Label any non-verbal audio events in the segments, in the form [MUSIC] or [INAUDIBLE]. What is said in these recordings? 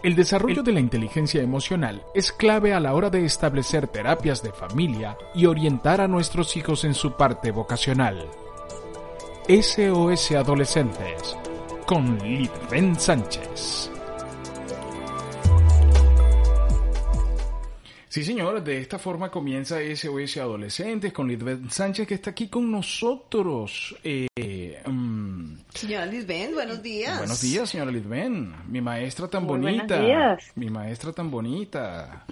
El desarrollo de la inteligencia emocional es clave a la hora de establecer terapias de familia y orientar a nuestros hijos en su parte vocacional. SOS Adolescentes con Litven Sánchez. Sí, señor, de esta forma comienza SOS Adolescentes con Litven Sánchez que está aquí con nosotros. Eh, Señora Lisbeth, buenos días. Buenos días, señora Lisbeth. Mi maestra tan bonita. Buenos días. Mi maestra tan bonita.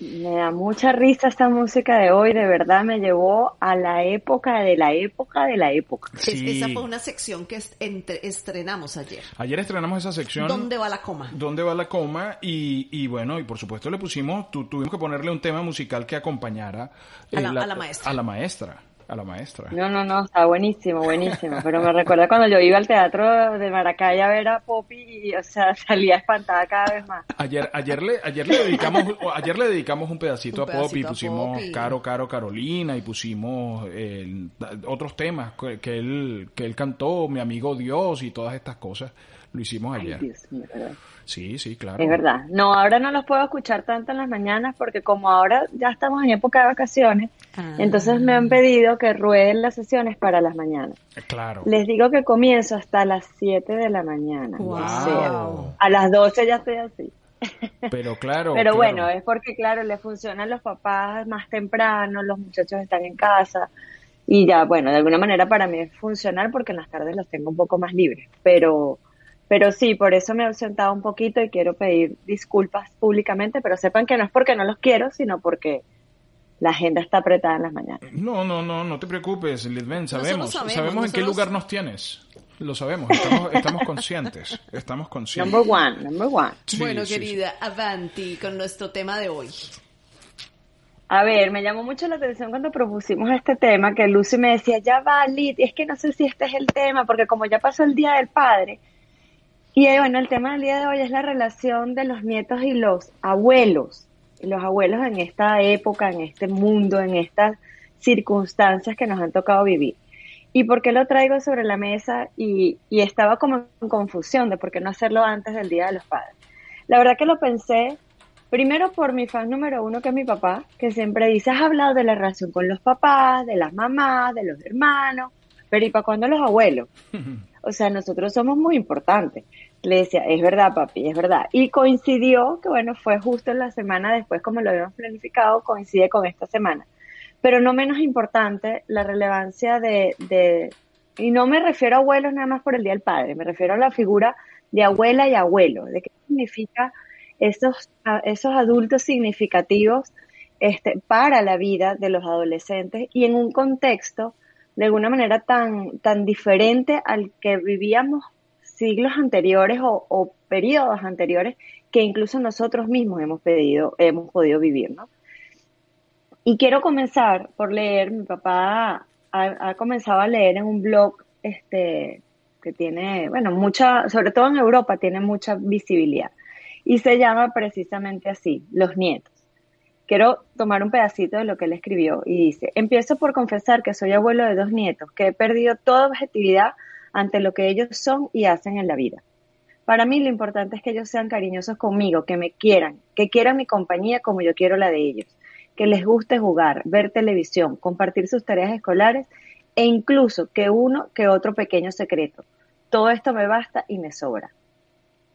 Me da mucha risa esta música de hoy, de verdad me llevó a la época de la época de la época. Sí. esa fue una sección que estrenamos ayer. Ayer estrenamos esa sección. ¿Dónde va la coma? ¿Dónde va la coma? Y, y bueno, y por supuesto le pusimos, tuvimos que ponerle un tema musical que acompañara a la maestra. A la maestra a la maestra. No, no, no, está buenísimo, buenísimo. Pero me recuerda cuando yo iba al teatro de Maracay a ver a Poppy y, o sea, [LAUGHS] salía espantada cada vez más. Ayer, ayer le, ayer le dedicamos, [LAUGHS] ayer le dedicamos un pedacito, a Poppy, pusimos Caro, Caro, Carolina y pusimos otros temas que, él, que él cantó, Mi amigo Dios y todas estas cosas. Lo hicimos ayer. Sí, sí, claro. Es verdad. No, ahora no los puedo escuchar tanto en las mañanas porque como ahora ya estamos en época de vacaciones, ah. entonces me han pedido que rueden las sesiones para las mañanas. Eh, claro. Les digo que comienzo hasta las 7 de la mañana. Wow. a las 12 ya estoy así. [LAUGHS] Pero claro. Pero bueno, es porque claro, le funcionan los papás más temprano, los muchachos están en casa y ya, bueno, de alguna manera para mí es funcional porque en las tardes los tengo un poco más libres, pero pero sí, por eso me he ausentado un poquito y quiero pedir disculpas públicamente, pero sepan que no es porque no los quiero, sino porque la agenda está apretada en las mañanas. No, no, no, no te preocupes, Lidben, sabemos, sabemos, en qué lugar nos tienes. Lo sabemos, estamos, [LAUGHS] estamos conscientes, estamos conscientes. Number one, number one. bueno, querida, avanti con nuestro tema de hoy. A ver, me llamó mucho la atención cuando propusimos este tema, que Lucy me decía, ya va, Lid, es que no sé si este es el tema, porque como ya pasó el Día del Padre, y eh, bueno, el tema del día de hoy es la relación de los nietos y los abuelos. Los abuelos en esta época, en este mundo, en estas circunstancias que nos han tocado vivir. ¿Y por qué lo traigo sobre la mesa? Y, y estaba como en confusión de por qué no hacerlo antes del Día de los Padres. La verdad que lo pensé primero por mi fan número uno, que es mi papá, que siempre dice, has hablado de la relación con los papás, de las mamás, de los hermanos, pero ¿y para cuándo los abuelos? [LAUGHS] O sea, nosotros somos muy importantes. Le decía, es verdad, papi, es verdad. Y coincidió que, bueno, fue justo en la semana después, como lo habíamos planificado, coincide con esta semana. Pero no menos importante, la relevancia de, de, y no me refiero a abuelos nada más por el Día del Padre, me refiero a la figura de abuela y abuelo, de qué significa esos, esos adultos significativos este, para la vida de los adolescentes y en un contexto de alguna manera tan, tan diferente al que vivíamos siglos anteriores o, periodos anteriores que incluso nosotros mismos hemos pedido, hemos podido vivir, ¿no? Y quiero comenzar por leer, mi papá ha, comenzado a leer en un blog este, que tiene, bueno, mucha, sobre todo en Europa, tiene mucha visibilidad. Y se llama precisamente así, Los Nietos. Quiero tomar un pedacito de lo que él escribió y dice, empiezo por confesar que soy abuelo de dos nietos, que he perdido toda objetividad ante lo que ellos son y hacen en la vida. Para mí lo importante es que ellos sean cariñosos conmigo, que me quieran, que quieran mi compañía como yo quiero la de ellos, que les guste jugar, ver televisión, compartir sus tareas escolares e incluso que uno que otro pequeño secreto. Todo esto me basta y me sobra.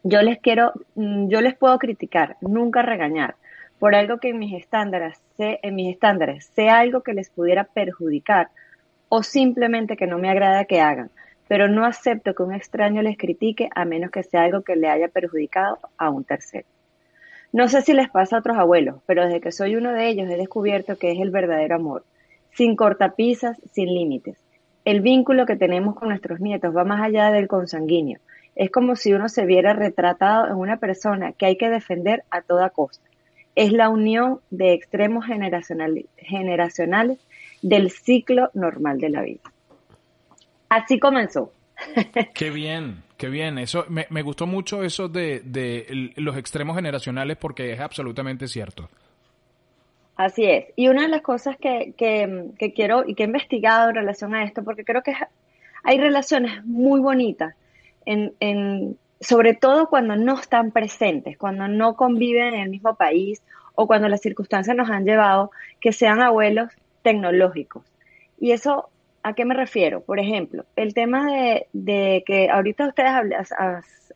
Yo les quiero, mm, yo les puedo criticar, nunca regañar, por algo que en mis estándares, en mis estándares sea algo que les pudiera perjudicar o simplemente que no me agrada que hagan, pero no acepto que un extraño les critique a menos que sea algo que le haya perjudicado a un tercero. No sé si les pasa a otros abuelos, pero desde que soy uno de ellos he descubierto que es el verdadero amor, sin cortapisas, sin límites. El vínculo que tenemos con nuestros nietos va más allá del consanguíneo. Es como si uno se viera retratado en una persona que hay que defender a toda costa. Es la unión de extremos generacionales del ciclo normal de la vida. Así comenzó. Qué bien, qué bien. Eso me, me gustó mucho eso de, de, los extremos generacionales porque es absolutamente cierto. Así es. Y una de las cosas que, que, quiero y que he investigado en relación a esto, porque creo que hay relaciones muy bonitas en, en sobre todo cuando no están presentes, cuando no conviven en el mismo país o cuando las circunstancias nos han llevado que sean abuelos tecnológicos. Y eso, ¿a qué me refiero? Por ejemplo, el tema de, que ahorita ustedes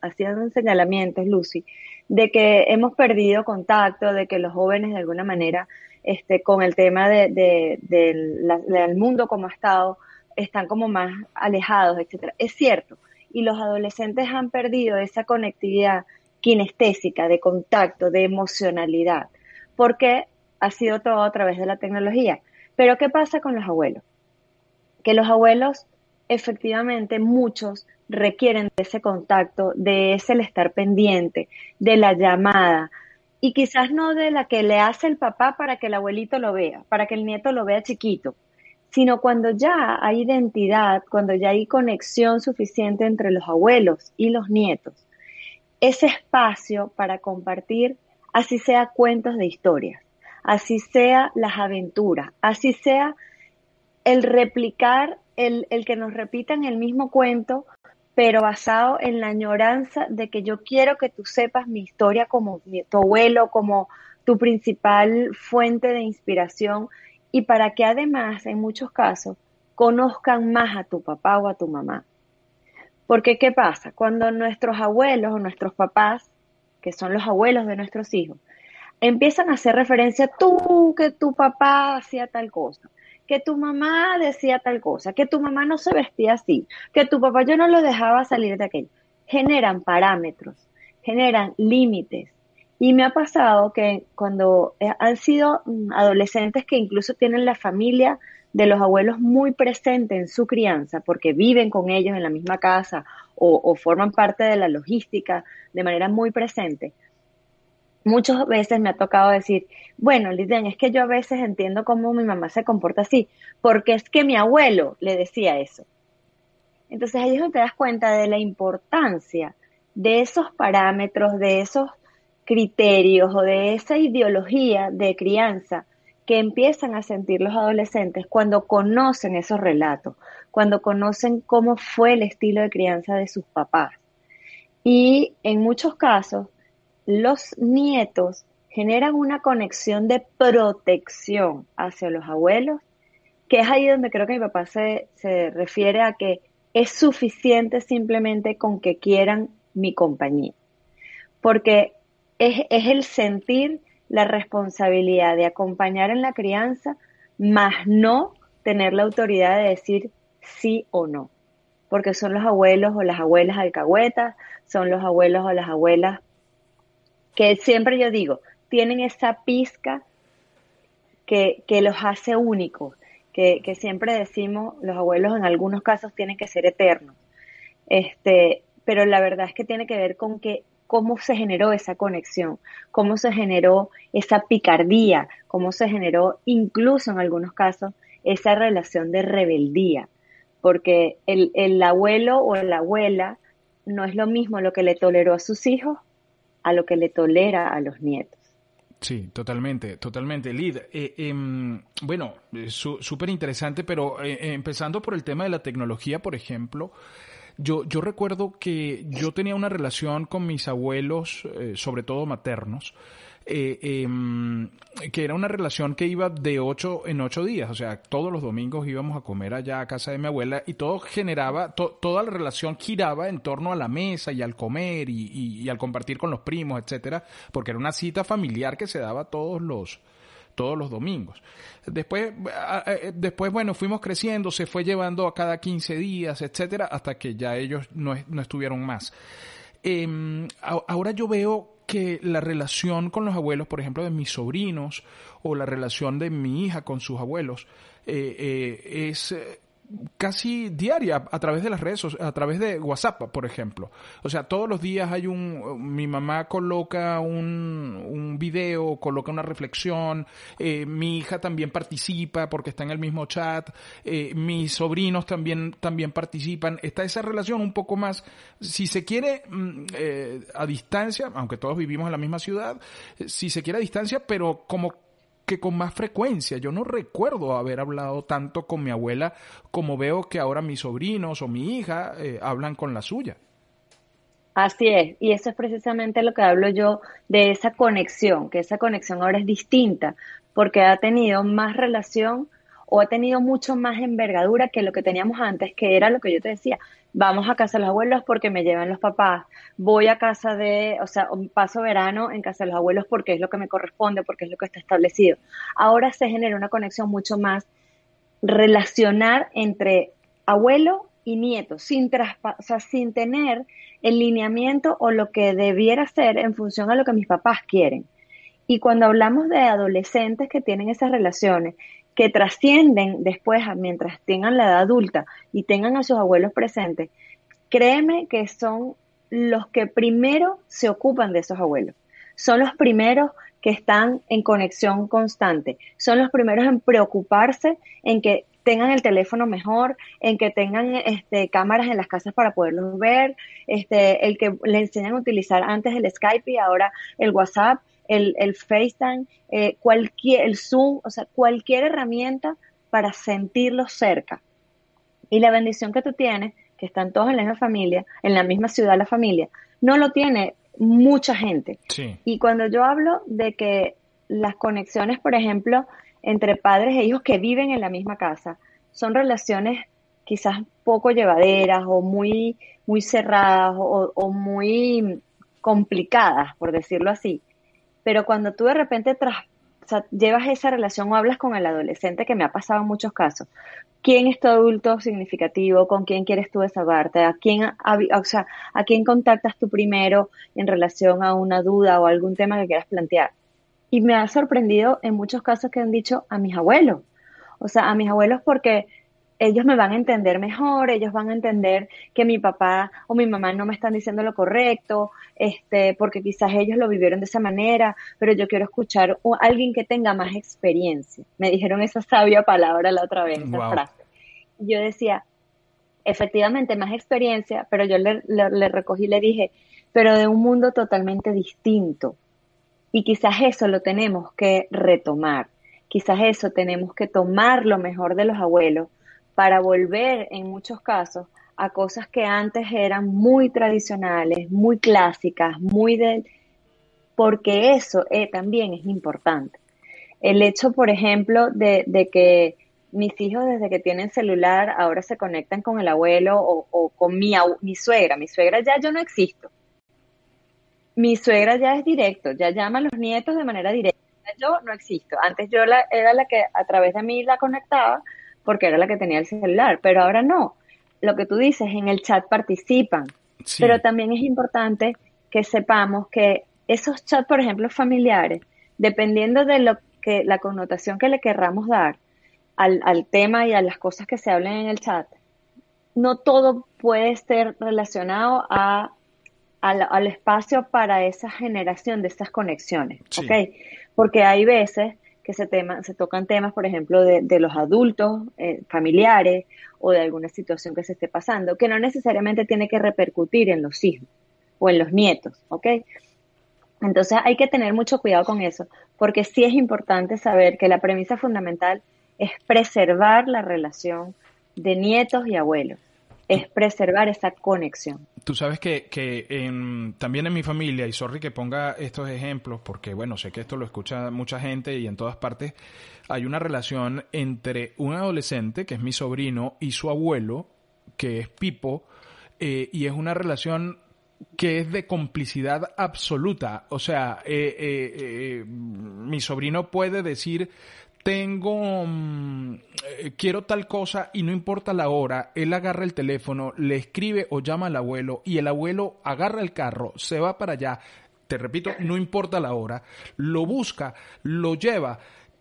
hacían señalamientos, Lucy, de que hemos perdido contacto, de que los jóvenes de alguna manera, este, con el tema de, del mundo como ha estado, están como más alejados, etcétera. Es cierto, y los adolescentes han perdido esa conectividad kinestésica, de contacto, de emocionalidad, porque ha sido todo a través de la tecnología. Pero ¿qué pasa con los abuelos? Que los abuelos, efectivamente, muchos requieren de ese contacto, de ese estar pendiente, de la llamada, y quizás no de la que le hace el papá para que el abuelito lo vea, para que el nieto lo vea chiquito, sino cuando ya hay identidad, cuando ya hay conexión suficiente entre los abuelos y los nietos. Ese espacio para compartir, así sea cuentos de historias, así sea las aventuras, así sea el replicar, el, el que nos repitan el mismo cuento, pero basado en la añoranza de que yo quiero que tú sepas mi historia como tu abuelo, como tu principal fuente de inspiración, y para que además, en muchos casos, conozcan más a tu papá o a tu mamá. Porque, ¿qué pasa? Cuando nuestros abuelos o nuestros papás, que son los abuelos de nuestros hijos, empiezan a hacer referencia, tú, que tu papá hacía tal cosa, que tu mamá decía tal cosa, que tu mamá no se vestía así, que tu papá yo no lo dejaba salir de aquello. Generan parámetros, generan límites, y me ha pasado que cuando eh, han sido mm, adolescentes que incluso tienen la familia de los abuelos muy presente en su crianza, porque viven con ellos en la misma casa o, forman parte de la logística de manera muy presente, muchas veces me ha tocado decir, bueno, Lidian, es que yo a veces entiendo cómo mi mamá se comporta así, porque es que mi abuelo le decía eso. Entonces ahí es donde te das cuenta de la importancia de esos parámetros, de esos criterios o de esa ideología de crianza que empiezan a sentir los adolescentes cuando conocen esos relatos, cuando conocen cómo fue el estilo de crianza de sus papás. Y en muchos casos, los nietos generan una conexión de protección hacia los abuelos, que es ahí donde creo que mi papá se, se refiere a que es suficiente simplemente con que quieran mi compañía. Porque es, el sentir la responsabilidad de acompañar en la crianza, más no tener la autoridad de decir sí o no. Porque son los abuelos o las abuelas alcahuetas, son los abuelos o las abuelas que siempre yo digo, tienen esa pizca que, que los hace únicos, que, que, siempre decimos, los abuelos en algunos casos tienen que ser eternos. Este, pero la verdad es que tiene que ver con que cómo se generó esa conexión, cómo se generó esa picardía, cómo se generó incluso en algunos casos esa relación de rebeldía, porque el, el abuelo o la abuela no es lo mismo lo que le toleró a sus hijos a lo que le tolera a los nietos. Sí, totalmente, totalmente. Lid, eh, em, bueno, súper interesante, pero eh, empezando por el tema de la tecnología, por ejemplo, yo, yo recuerdo que yo tenía una relación con mis abuelos, eh, sobre todo maternos, eh, em, que era una relación que iba de ocho en ocho días, o sea, todos los domingos íbamos a comer allá a casa de mi abuela y todo generaba, toda la relación giraba en torno a la mesa y al comer y, al compartir con los primos, etcétera, porque era una cita familiar que se daba todos los, todos los domingos. Después, después, bueno, fuimos creciendo, se fue llevando a cada 15 días, etcétera, hasta que ya ellos no, no estuvieron más. Em, ahora yo veo que la relación con los abuelos, por ejemplo, de mis sobrinos, o la relación de mi hija con sus abuelos, eh, eh, es casi diaria a través de las redes, a través de WhatsApp, por ejemplo. O sea, todos los días hay un, mi mamá coloca un, un video, coloca una reflexión, eh, mi hija también participa porque está en el mismo chat, eh, mis sobrinos también, también participan. Está esa relación un poco más, si se quiere, mm, eh, a distancia, aunque todos vivimos en la misma ciudad, si se quiere a distancia, pero como que con más frecuencia. Yo no recuerdo haber hablado tanto con mi abuela como veo que ahora mis sobrinos o mi hija eh, hablan con la suya. Así es, y eso es precisamente lo que hablo yo de esa conexión, que esa conexión ahora es distinta, porque ha tenido más relación o ha tenido mucho más envergadura que lo que teníamos antes, que era lo que yo te decía, vamos a casa de los abuelos porque me llevan los papás, voy a casa de, o sea, paso verano en casa de los abuelos porque es lo que me corresponde, porque es lo que está establecido. Ahora se genera una conexión mucho más relacionar entre abuelo y nieto, sin, o sea, sin tener el lineamiento o lo que debiera ser en función a lo que mis papás quieren. Y cuando hablamos de adolescentes que tienen esas relaciones, que trascienden después mientras tengan la edad adulta y tengan a sus abuelos presentes, créeme que son los que primero se ocupan de esos abuelos. Son los primeros que están en conexión constante. Son los primeros en preocuparse en que tengan el teléfono mejor, en que tengan este, cámaras en las casas para poderlos ver, este, el que le enseñan a utilizar antes el Skype y ahora el WhatsApp, el, el FaceTime, eh, cualquier, el Zoom, o sea, cualquier herramienta para sentirlos cerca. Y la bendición que tú tienes, que están todos en la misma familia, en la misma ciudad la familia, no lo tiene mucha gente. Y cuando yo hablo de que las conexiones, por ejemplo, entre padres e hijos que viven en la misma casa. Son relaciones quizás poco llevaderas o muy, muy cerradas o, muy complicadas, por decirlo así. Pero cuando tú de repente tras, llevas esa relación o hablas con el adolescente, que me ha pasado en muchos casos, ¿quién es tu adulto significativo? ¿Con quién quieres tú desahogarte? ¿A quién, o sea, ¿A quién contactas tú primero en relación a una duda o algún tema que quieras plantear? Y me ha sorprendido en muchos casos que han dicho a mis abuelos. O sea, a mis abuelos porque ellos me van a entender mejor, ellos van a entender que mi papá o mi mamá no me están diciendo lo correcto, este, porque quizás ellos lo vivieron de esa manera, pero yo quiero escuchar a alguien que tenga más experiencia. Me dijeron esa sabia palabra la otra vez, esa frase. Yo decía, efectivamente, más experiencia, pero yo le, le recogí y le dije, pero de un mundo totalmente distinto y quizás eso lo tenemos que retomar, quizás eso tenemos que tomar lo mejor de los abuelos para volver en muchos casos a cosas que antes eran muy tradicionales, muy clásicas, muy de... porque eso eh, también es importante. El hecho, por ejemplo, de, que mis hijos desde que tienen celular ahora se conectan con el abuelo o, o con mi, mi suegra. Mi suegra ya yo no existo mi suegra ya es directo, ya llama a los nietos de manera directa. Yo no existo. Antes yo la, era la que a través de mí la conectaba porque era la que tenía el celular, pero ahora no. Lo que tú dices, en el chat participan, pero también es importante que sepamos que esos chats, por ejemplo, familiares, dependiendo de lo que la connotación que le querramos dar al, al tema y a las cosas que se hablen en el chat, no todo puede ser relacionado a al, espacio para esa generación de estas conexiones, Porque hay veces que se, tema, se tocan temas, por ejemplo, de, los adultos, eh, familiares o de alguna situación que se esté pasando, que no necesariamente tiene que repercutir en los hijos o en los nietos, ¿ok? Entonces hay que tener mucho cuidado con eso, porque sí es importante saber que la premisa fundamental es preservar la relación de nietos y abuelos es preservar esa conexión. Tú sabes que, que también en mi familia, y sorry que ponga estos ejemplos, porque bueno, sé que esto lo escucha mucha gente y en todas partes, hay una relación entre un adolescente, que es mi sobrino, y su abuelo, que es Pipo, eh, y es una relación que es de complicidad absoluta. O sea, eh, eh, mi sobrino puede decir tengo, mm, quiero tal cosa y no importa la hora, él agarra el teléfono, le escribe o llama al abuelo y el abuelo agarra el carro, se va para allá, te repito, no importa la hora, lo busca, lo lleva.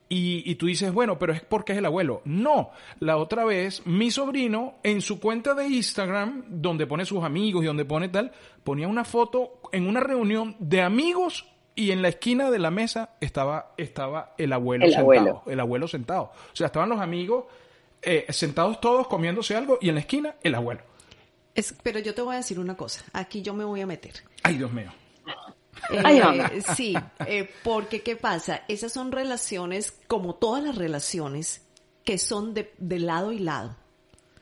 Y, y, tú dices, bueno, pero es porque es el abuelo. No, la otra vez mi sobrino en su cuenta de Instagram, donde pone sus amigos y donde pone tal, ponía una foto en una reunión de amigos y en la esquina de la mesa estaba, estaba el abuelo sentado. El abuelo sentado. O sea, estaban los amigos eh, sentados todos comiéndose algo y en la esquina el abuelo. Es, pero yo te voy a decir una cosa. Aquí yo me voy a meter. Ay, Dios mío. Eh, sí, eh, porque ¿qué pasa? Esas son relaciones, como todas las relaciones, que son de, de lado y lado.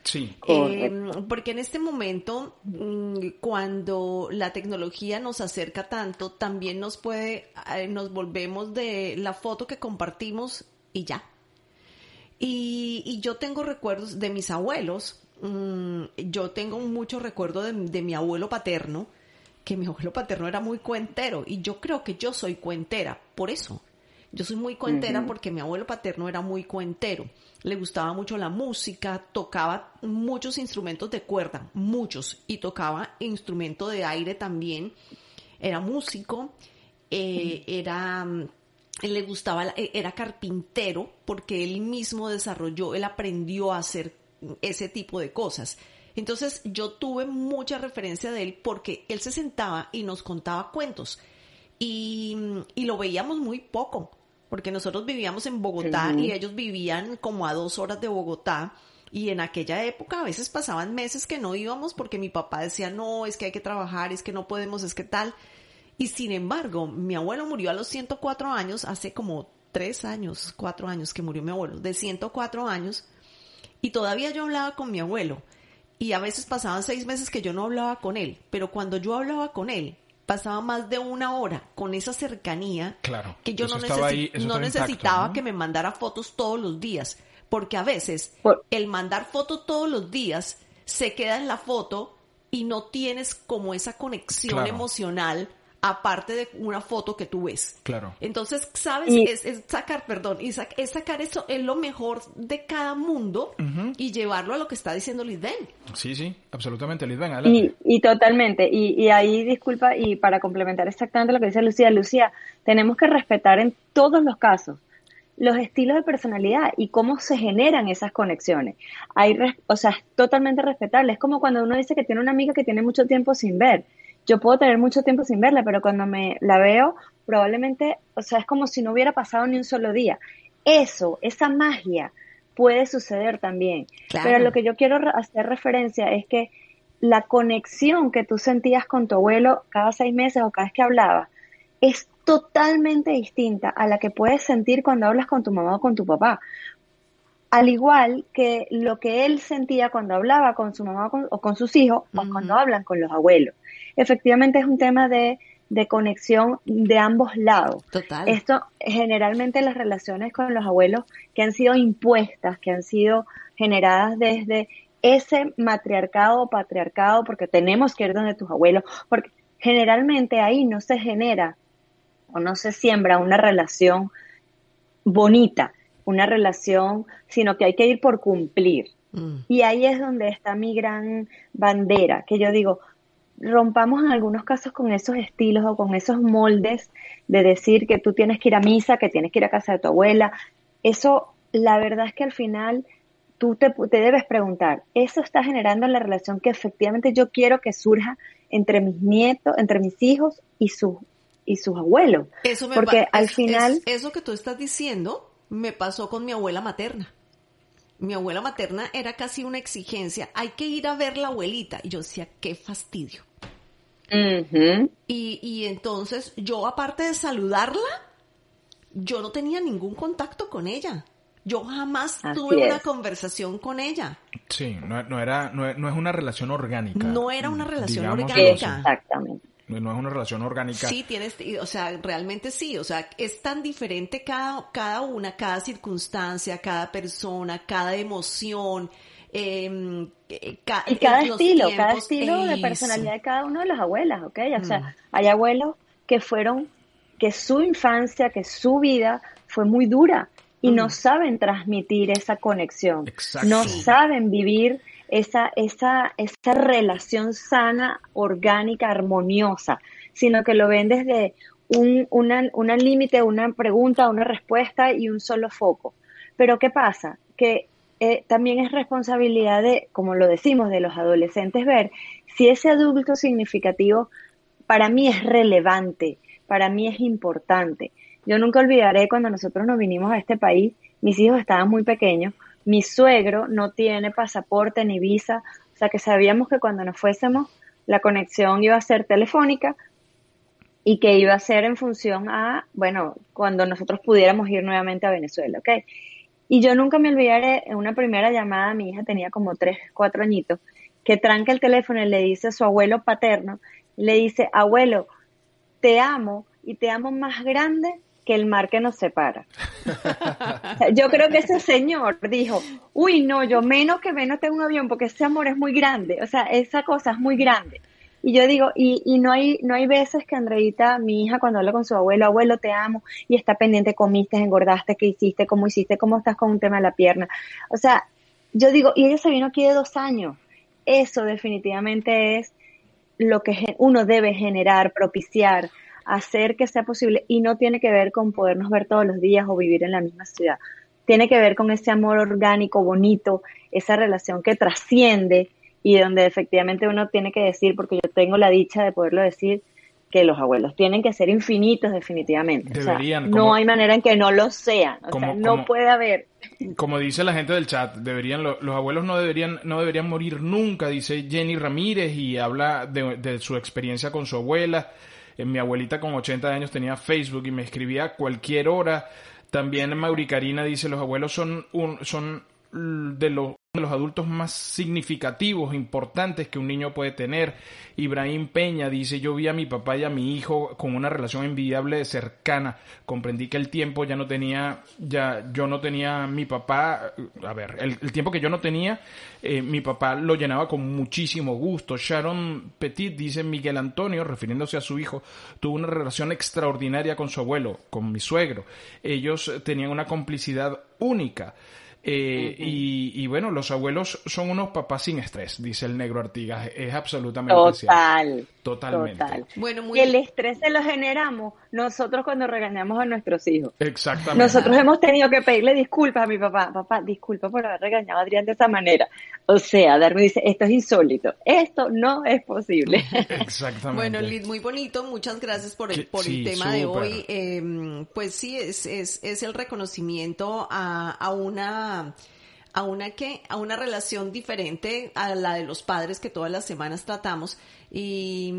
Sí. Eh, porque en este momento, mm, cuando la tecnología nos acerca tanto, también nos puede, eh, nos volvemos de la foto que compartimos y ya. Y, yo tengo recuerdos de mis abuelos. Mm, yo tengo mucho recuerdo de, de mi abuelo paterno, que mi abuelo paterno era muy cuentero. Y yo creo que yo soy cuentera, por eso. Yo soy muy cuentera porque mi abuelo paterno era muy cuentero. Le gustaba mucho la música, tocaba muchos instrumentos de cuerda, muchos, y tocaba instrumento de aire también. Era músico, eh, era le gustaba, e, era carpintero porque él mismo desarrolló, él aprendió a hacer ese tipo de cosas. Entonces yo tuve mucha referencia de él porque él se sentaba y nos contaba cuentos y, y lo veíamos muy poco porque nosotros vivíamos en Bogotá y ellos vivían como a dos horas de Bogotá. Y en aquella época a veces pasaban meses que no íbamos porque mi papá decía, no, es que hay que trabajar, es que no podemos, es que tal. Y sin embargo, mi abuelo murió a los 104 años, hace como tres años, cuatro años que murió mi abuelo, de 104 años. Y todavía yo hablaba con mi abuelo. Y a veces pasaban seis meses que yo no hablaba con él. Pero cuando yo hablaba con él, pasaba más de una hora con esa cercanía claro, que yo no, necesitaba que me mandara fotos todos los días, porque a veces el mandar fotos todos los días se queda en la foto y no tienes como esa conexión emocional aparte de una foto que tú ves. Claro. Entonces, ¿sabes? es, sacar, perdón, y es sacar eso, es lo mejor de cada mundo y llevarlo a lo que está diciendo Lisben. Sí, sí, absolutamente, Lisben. Y, y totalmente, y, y ahí, disculpa, y para complementar exactamente lo que dice Lucía, Lucía, tenemos que respetar en todos los casos los estilos de personalidad y cómo se generan esas conexiones. Hay, o sea, es totalmente respetable. Es como cuando uno dice que tiene una amiga que tiene mucho tiempo sin ver yo puedo tener mucho tiempo sin verla, pero cuando me la veo, probablemente, o sea, es como si no hubiera pasado ni un solo día. Eso, esa magia puede suceder también. Pero lo que yo quiero hacer referencia es que la conexión que tú sentías con tu abuelo cada seis meses o cada vez que hablaba es totalmente distinta a la que puedes sentir cuando hablas con tu mamá o con tu papá. Al igual que lo que él sentía cuando hablaba con su mamá o con, sus hijos o cuando hablan con los abuelos efectivamente es un tema de, conexión de ambos lados. Total. Esto generalmente las relaciones con los abuelos que han sido impuestas, que han sido generadas desde ese matriarcado o patriarcado, porque tenemos que ir donde tus abuelos, porque generalmente ahí no se genera o no se siembra una relación bonita, una relación, sino que hay que ir por cumplir. Mm. Y ahí es donde está mi gran bandera, que yo digo, rompamos en algunos casos con esos estilos o con esos moldes de decir que tú tienes que ir a misa, que tienes que ir a casa de tu abuela. Eso, la verdad es que al final tú te, debes preguntar, ¿eso está generando la relación que efectivamente yo quiero que surja entre mis nietos, entre mis hijos y sus y sus abuelos? Eso Porque al final... eso que tú estás diciendo me pasó con mi abuela materna mi abuela materna era casi una exigencia, hay que ir a ver la abuelita. Y yo decía, qué fastidio. y, y entonces yo, aparte de saludarla, yo no tenía ningún contacto con ella. Yo jamás tuve una conversación con ella. Sí, no, era, no, es una relación orgánica. No era una relación orgánica. Exactamente no es una relación orgánica. Sí, tienes, o sea, realmente sí, o sea, es tan diferente cada, cada una, cada circunstancia, cada persona, cada emoción. Em, eh, y cada estilo, cada estilo de personalidad de cada uno de las abuelas, ¿ok? O sea, mm. hay abuelos que fueron, que su infancia, que su vida fue muy dura y no mm. saben transmitir esa conexión, no saben vivir esa, esa, esa relación sana, orgánica, armoniosa, sino que lo ven desde un una, una límite, una pregunta, una respuesta y un solo foco. Pero ¿qué pasa? Que eh, también es responsabilidad de, como lo decimos, de los adolescentes ver si ese adulto significativo para mí es relevante, para mí es importante. Yo nunca olvidaré cuando nosotros nos vinimos a este país, mis hijos estaban muy pequeños, mi suegro no tiene pasaporte ni visa, o sea que sabíamos que cuando nos fuésemos la conexión iba a ser telefónica y que iba a ser en función a, bueno, cuando nosotros pudiéramos ir nuevamente a Venezuela, ¿ok? Y yo nunca me olvidaré en una primera llamada, mi hija tenía como tres, cuatro añitos, que tranca el teléfono y le dice a su abuelo paterno, le dice, abuelo, te amo y te amo más grande que el mar que nos separa. [LAUGHS] yo creo que ese señor dijo, uy, no, yo menos que menos tengo un avión porque ese amor es muy grande, o sea, esa cosa es muy grande. Y yo digo, y, y no hay no hay veces que Andreita, mi hija, cuando habla con su abuelo, abuelo, te amo, y está pendiente, comiste, engordaste, qué hiciste, cómo hiciste, cómo estás con un tema de la pierna. O sea, yo digo, y ella se vino aquí de dos años. Eso definitivamente es lo que uno debe generar, propiciar, hacer que sea posible y no tiene que ver con podernos ver todos los días o vivir en la misma ciudad. Tiene que ver con ese amor orgánico, bonito, esa relación que trasciende y donde efectivamente uno tiene que decir, porque yo tengo la dicha de poderlo decir, que los abuelos tienen que ser infinitos definitivamente. Deberían, no hay manera en que no lo sean. O sea, no puede haber. Como dice la gente del chat, deberían los abuelos no deberían no deberían morir nunca, dice Jenny Ramírez y habla de, de su experiencia con su abuela. Eh, mi abuelita con 80 años tenía Facebook y me escribía a cualquier hora. También Mauri Karina dice, los abuelos son, un, son de los de los adultos más significativos, importantes que un niño puede tener. Ibrahim Peña dice, yo vi a mi papá y a mi hijo con una relación envidiable cercana. Comprendí que el tiempo ya no tenía, ya yo no tenía mi papá, a ver, el, tiempo que yo no tenía, eh, mi papá lo llenaba con muchísimo gusto. Sharon Petit dice, Miguel Antonio, refiriéndose a su hijo, tuvo una relación extraordinaria con su abuelo, con mi suegro. Ellos tenían una complicidad única. Eh, y, bueno, los abuelos son unos papás sin estrés, dice el negro Artigas. Es absolutamente Total. Totalmente. Bueno, muy... El estrés se lo generamos nosotros cuando regañamos a nuestros hijos. Exactamente. Nosotros hemos tenido que pedirle disculpas a mi papá. Papá, disculpa por haber regañado a Adrián de esa manera. O sea, Darme dice, esto es insólito. Esto no es posible. [LAUGHS] Exactamente. Bueno, Liz, muy bonito. Muchas gracias por el, por el tema de hoy. Em, pues sí, es, es, es el reconocimiento a, a una a una que a una relación diferente a la de los padres que todas las semanas tratamos y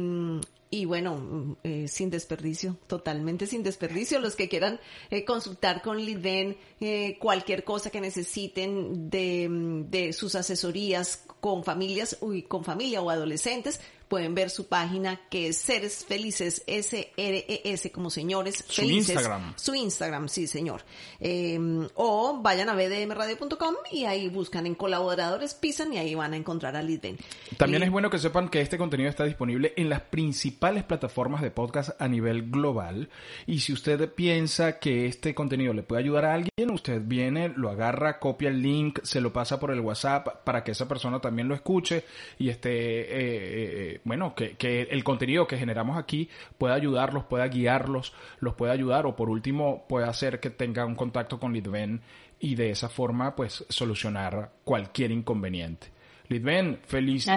y bueno, eh, sin desperdicio, totalmente sin desperdicio. Los que quieran eh, consultar con Lidven eh, cualquier cosa que necesiten de, de sus asesorías con familias, uy, con familia o adolescentes, pueden ver su página que es Seres Felices, S-R-E-S, como señores su Instagram. Su Instagram, sí, señor. Em, o vayan a bdmradio.com y ahí buscan en colaboradores, pisan y ahí van a encontrar a Lidven. También es bueno que sepan que este contenido está disponible en las principales plataformas de podcast a nivel global. Y si usted piensa que este contenido le puede ayudar a alguien, usted viene, lo agarra, copia el link, se lo pasa por el WhatsApp para que esa persona también lo escuche y esté... Eh, eh, bueno, que, que, el contenido que generamos aquí pueda ayudarlos, pueda guiarlos, los pueda ayudar o por último pueda hacer que tenga un contacto con Lidven y de esa forma pues solucionar cualquier inconveniente. Lidven, feliz,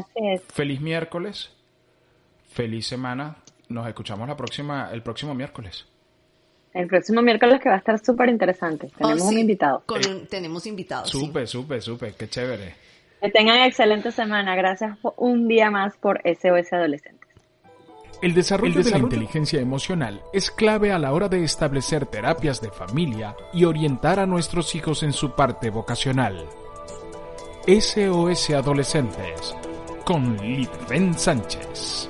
feliz miércoles, feliz semana. Nos escuchamos la próxima, el próximo miércoles. El próximo miércoles que va a estar súper interesante. Tenemos oh, un invitado. Eh, tenemos invitados. Súper, súper, súper. Qué chévere. Que tengan excelente semana. Gracias un día más por SOS Adolescentes. El desarrollo, de la inteligencia emocional es clave a la hora de establecer terapias de familia y orientar a nuestros hijos en su parte vocacional. SOS Adolescentes con Litven Sánchez.